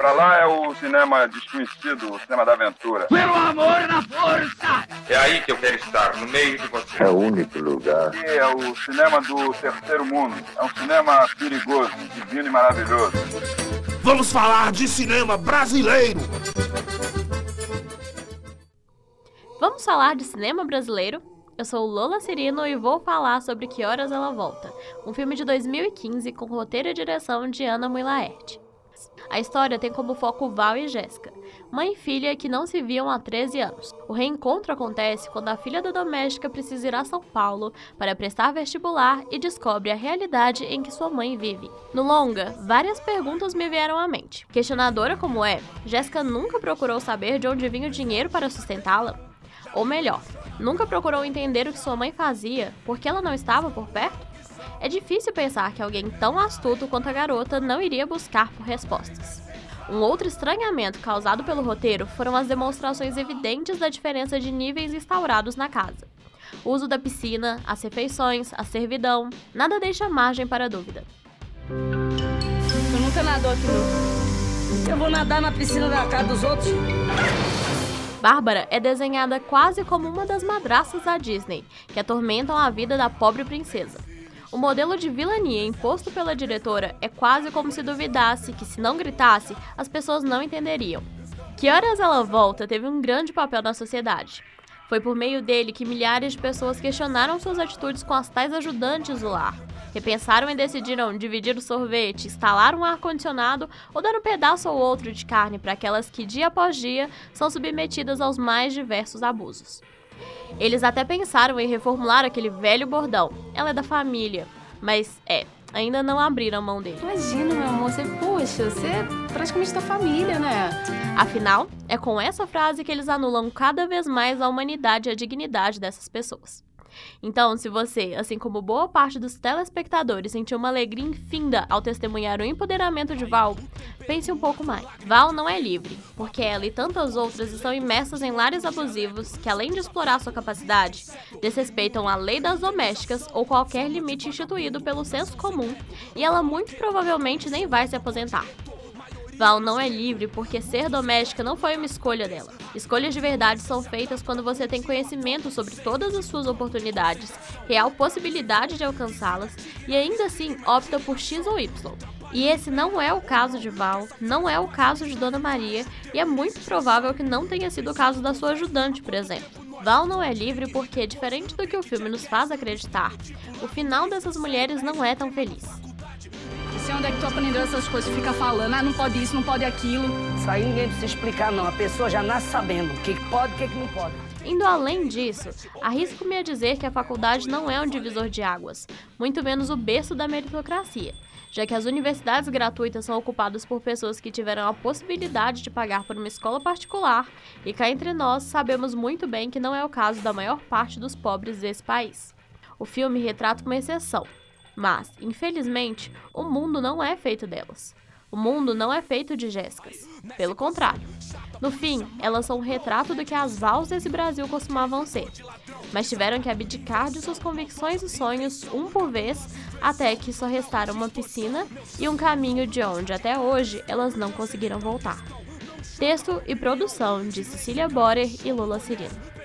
Pra lá é o cinema desconhecido, o cinema da aventura. Pelo amor na força! É aí que eu quero estar, no meio de você. É o único lugar. Aqui é o cinema do terceiro mundo. É um cinema perigoso, divino e maravilhoso. Vamos falar de cinema brasileiro! Vamos falar de cinema brasileiro? Eu sou Lola Cirino e vou falar sobre Que Horas Ela Volta, um filme de 2015 com roteiro e direção de Ana A história tem como foco Val e Jéssica, mãe e filha que não se viam há 13 anos. O reencontro acontece quando a filha da doméstica precisa ir a São Paulo para prestar vestibular e descobre a realidade em que sua mãe vive. No longa, várias perguntas me vieram à mente. Questionadora como é, Jéssica nunca procurou saber de onde vinha o dinheiro para sustentá-la? Ou melhor, nunca procurou entender o que sua mãe fazia porque ela não estava por perto? É difícil pensar que alguém tão astuto quanto a garota não iria buscar por respostas. Um outro estranhamento causado pelo roteiro foram as demonstrações evidentes da diferença de níveis instaurados na casa. O uso da piscina, as refeições, a servidão, nada deixa margem para dúvida. Eu nunca nadou aqui não. Eu vou nadar na piscina da casa dos outros. Bárbara é desenhada quase como uma das madraças da Disney, que atormentam a vida da pobre princesa. O modelo de vilania imposto pela diretora é quase como se duvidasse que, se não gritasse, as pessoas não entenderiam. Que Horas Ela Volta teve um grande papel na sociedade. Foi por meio dele que milhares de pessoas questionaram suas atitudes com as tais ajudantes do lar. Repensaram e decidiram dividir o sorvete, instalar um ar-condicionado ou dar um pedaço ou outro de carne para aquelas que, dia após dia, são submetidas aos mais diversos abusos. Eles até pensaram em reformular aquele velho bordão. Ela é da família. Mas é, ainda não abriram mão dele. Imagina, meu amor, você, poxa, você é praticamente da família, né? Afinal, é com essa frase que eles anulam cada vez mais a humanidade e a dignidade dessas pessoas. Então, se você, assim como boa parte dos telespectadores, sentiu uma alegria infinda ao testemunhar o empoderamento de Val, pense um pouco mais. Val não é livre, porque ela e tantas outras estão imersas em lares abusivos que, além de explorar sua capacidade, desrespeitam a lei das domésticas ou qualquer limite instituído pelo senso comum, e ela muito provavelmente nem vai se aposentar. Val não é livre porque ser doméstica não foi uma escolha dela. Escolhas de verdade são feitas quando você tem conhecimento sobre todas as suas oportunidades, real possibilidade de alcançá-las e ainda assim opta por X ou Y. E esse não é o caso de Val, não é o caso de Dona Maria e é muito provável que não tenha sido o caso da sua ajudante, por exemplo. Val não é livre porque, diferente do que o filme nos faz acreditar, o final dessas mulheres não é tão feliz sei onde é que tu aprendeu essas coisas, fica falando, ah, não pode isso, não pode aquilo. Isso aí ninguém precisa explicar, não. A pessoa já nasce sabendo o que pode e o que não pode. Indo além disso, arrisco-me a dizer que a faculdade não é um divisor de águas, muito menos o berço da meritocracia, já que as universidades gratuitas são ocupadas por pessoas que tiveram a possibilidade de pagar por uma escola particular, e cá entre nós sabemos muito bem que não é o caso da maior parte dos pobres desse país. O filme retrata uma exceção, mas, infelizmente, o mundo não é feito delas. O mundo não é feito de Jéssicas. Pelo contrário. No fim, elas são um retrato do que as Vals desse Brasil costumavam ser. Mas tiveram que abdicar de suas convicções e sonhos um por vez, até que só restaram uma piscina e um caminho de onde, até hoje, elas não conseguiram voltar. Texto e produção de Cecília Borer e Lula Cirino.